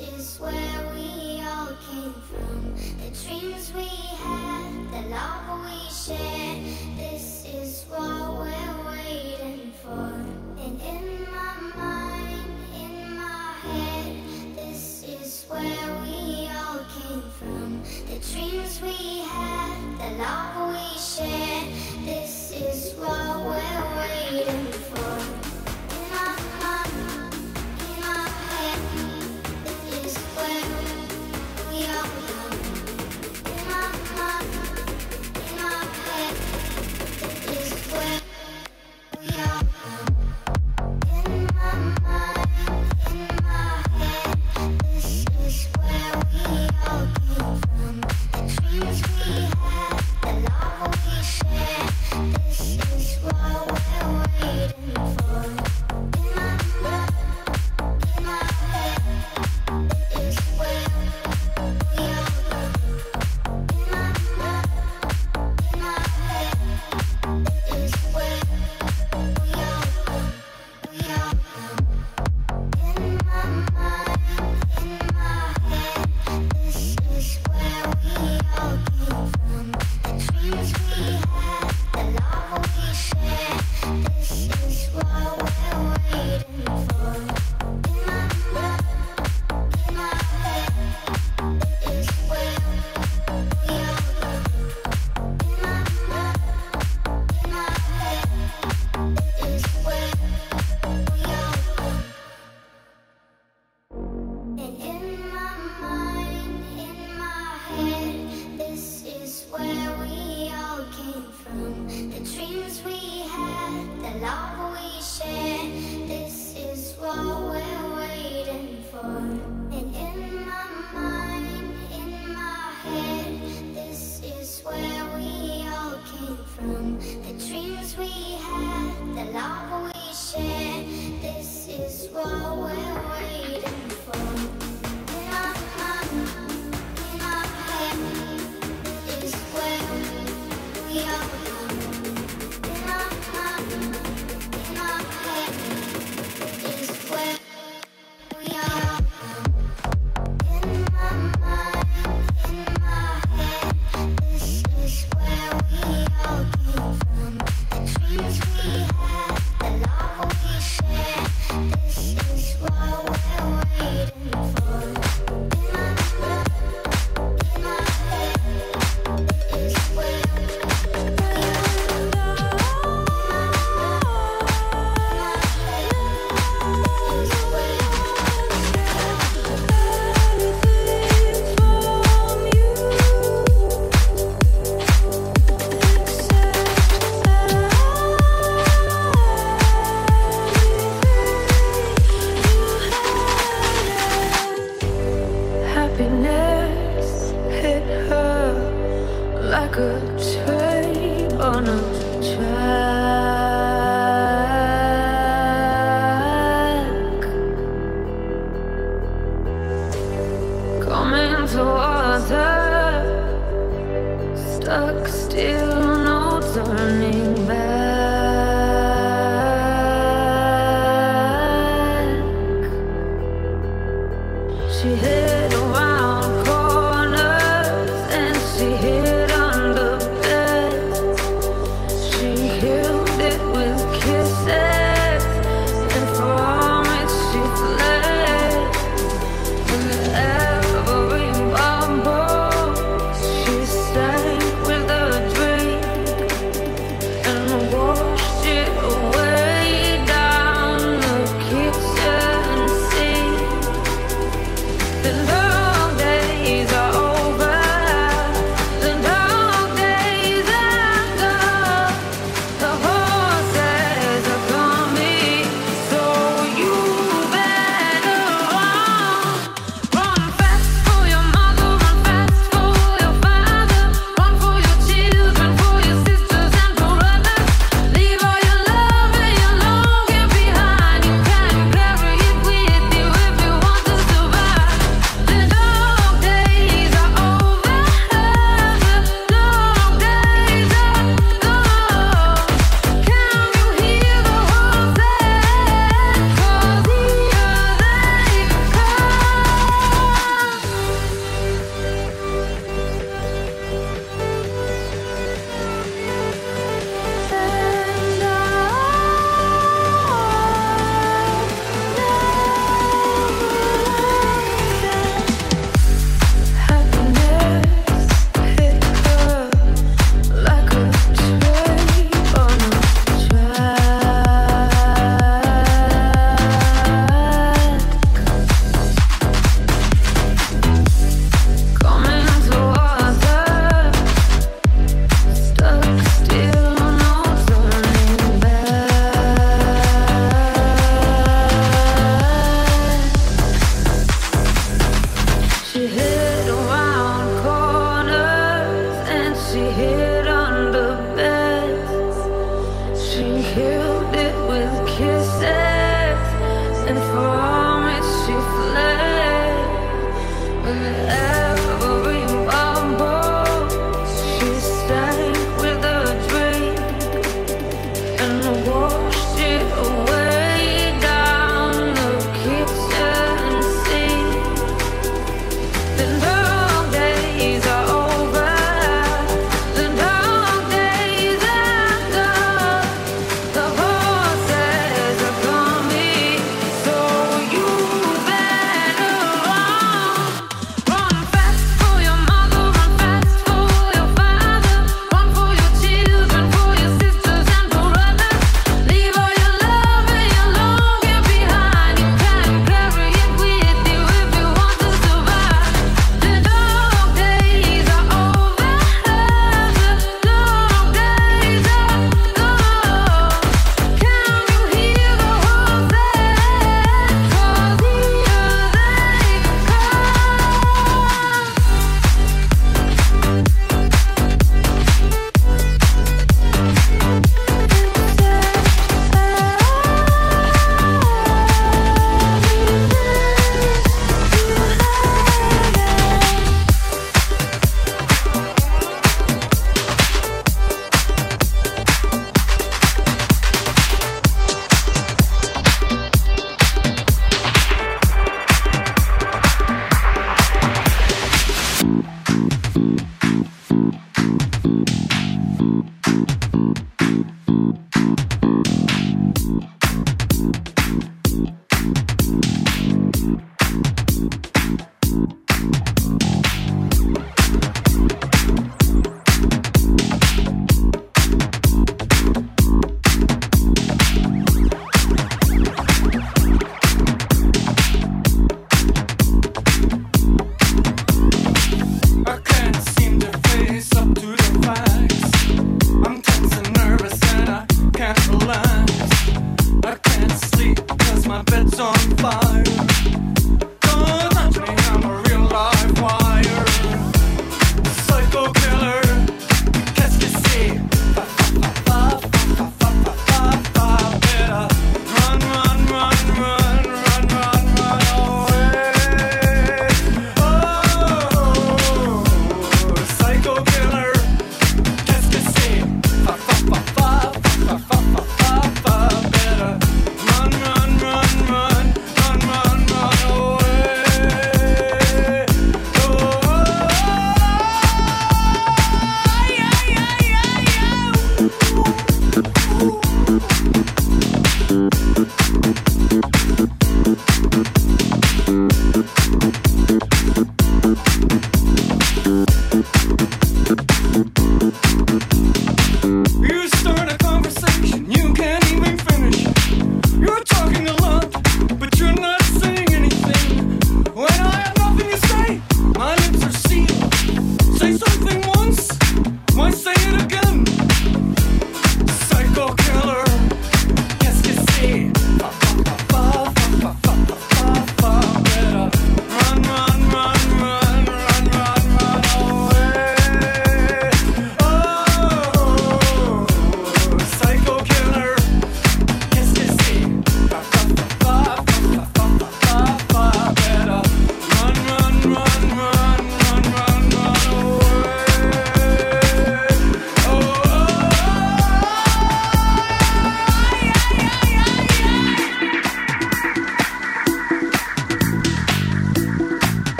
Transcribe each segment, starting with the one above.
is where we all came from. The dreams we had, the love we shared. This is what we're waiting for. And in my mind, in my head, this is where we all came from. The dreams we had, the love we shared. This is what we're waiting for. A turn on us.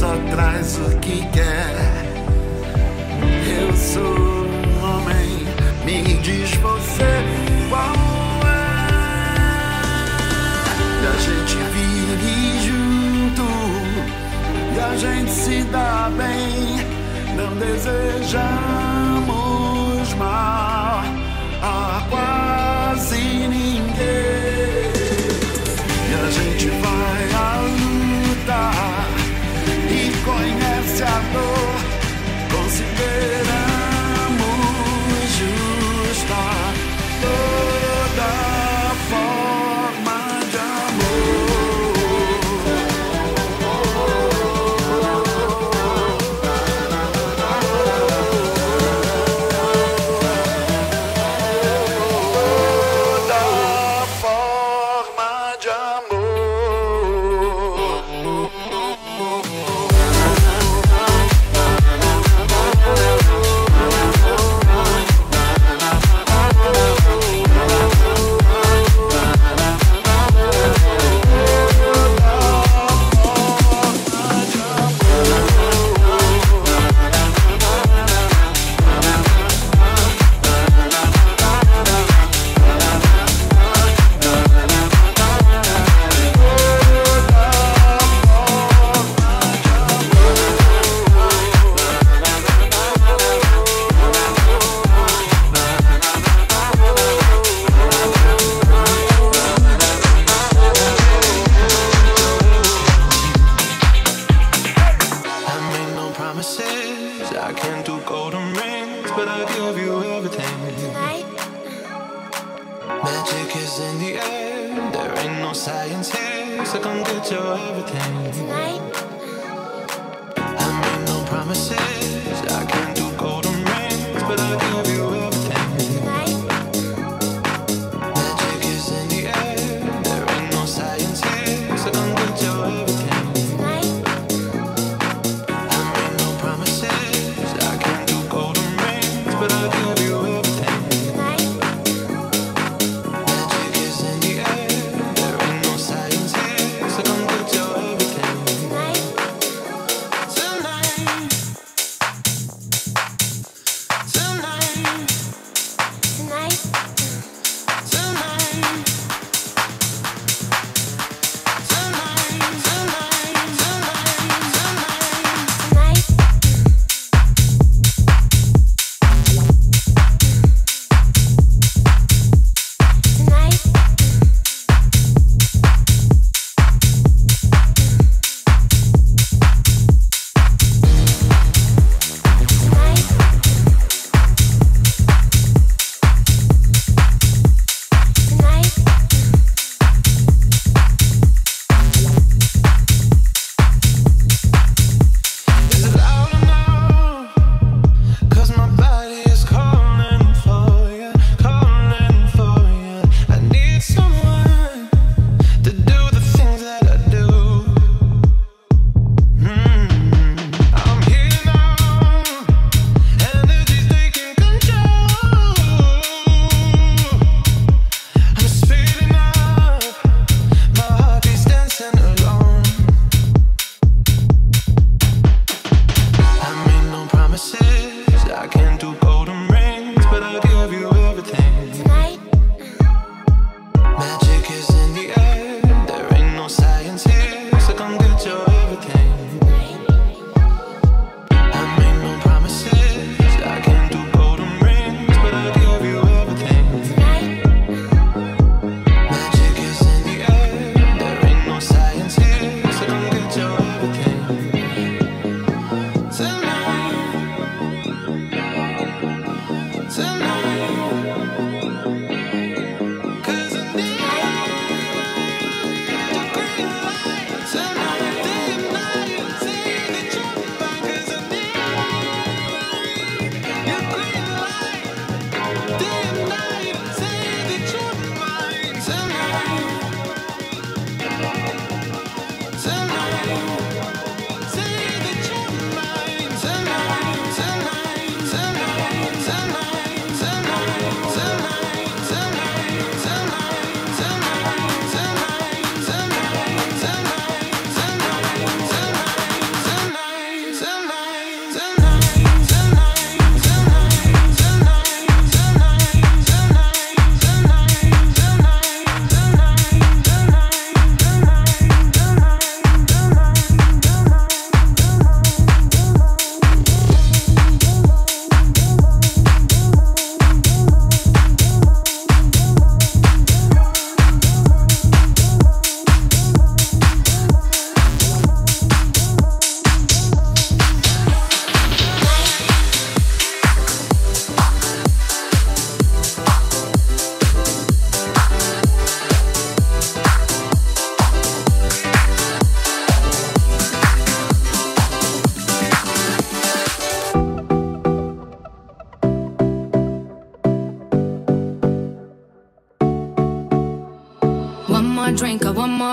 só traz o que quer. Eu sou um homem, me diz você qual é. E a gente vive junto, e a gente se dá bem, não desejar.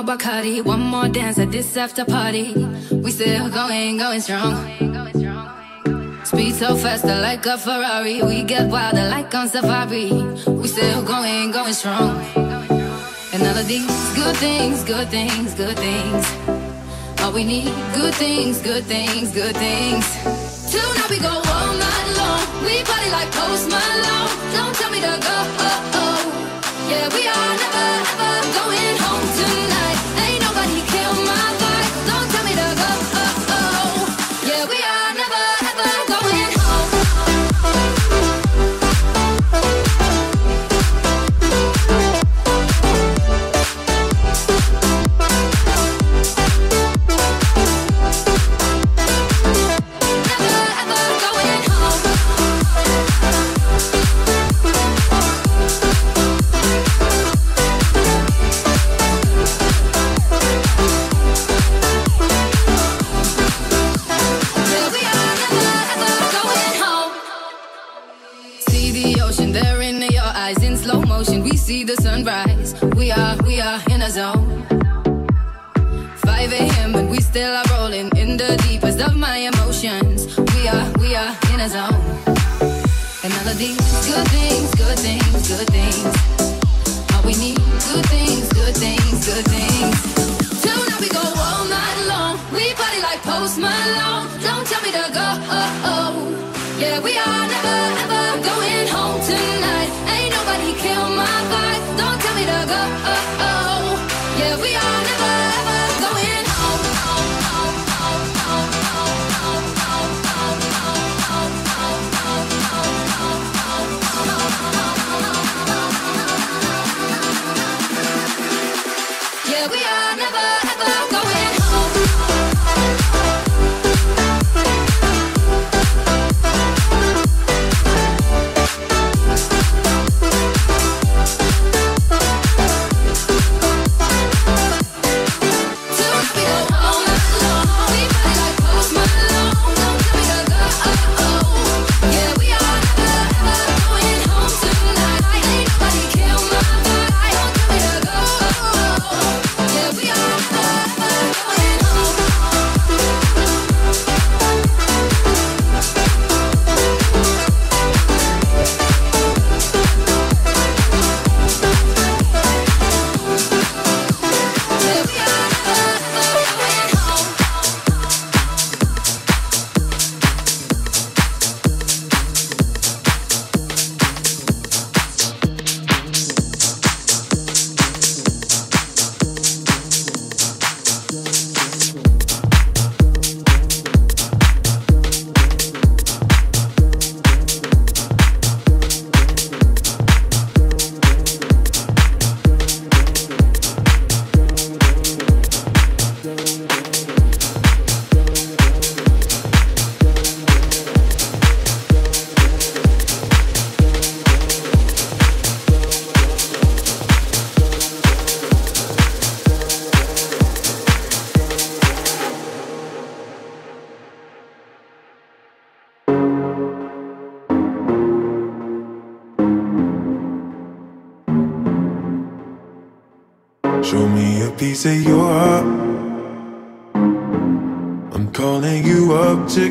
More Bacardi, one more dance at this after party. We still going, going strong. Speed so faster like a Ferrari. We get wilder like on safari. We still going, going strong. And all of these good things, good things, good things. All we need, good things, good things, good things. Tonight we go all night long. We party like Post Malone. Don't tell me to go. Oh, oh. Yeah, we are never ever going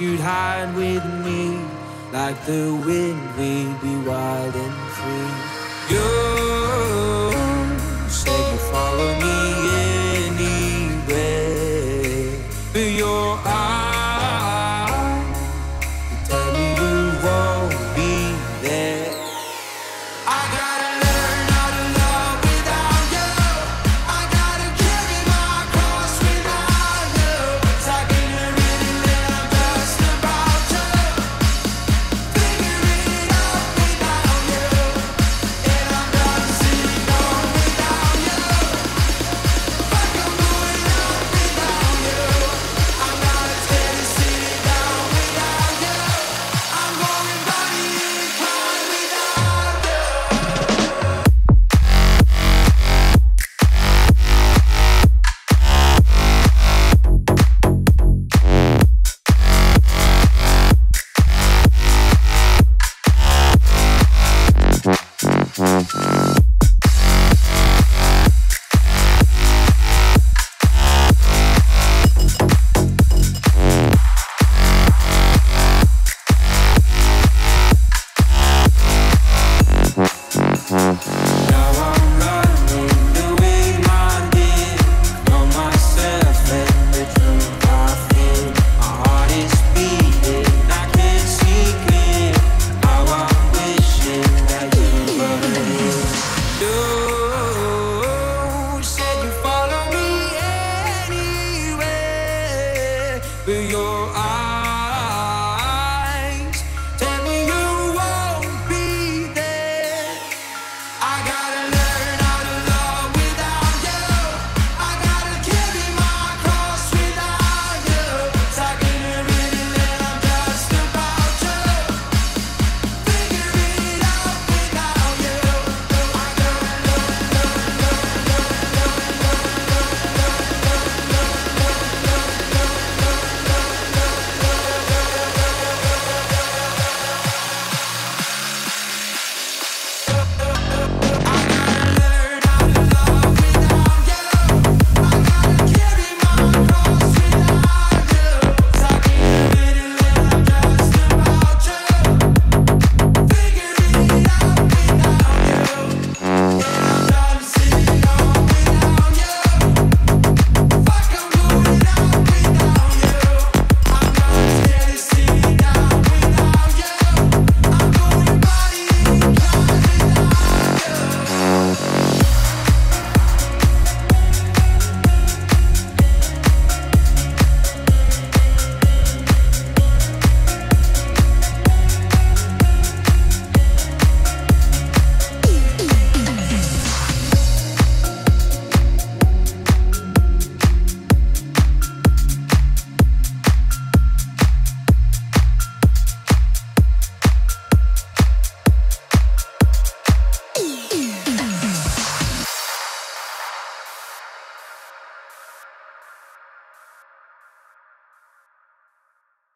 you'd hide with me. Like the wind, we'd be wild and free.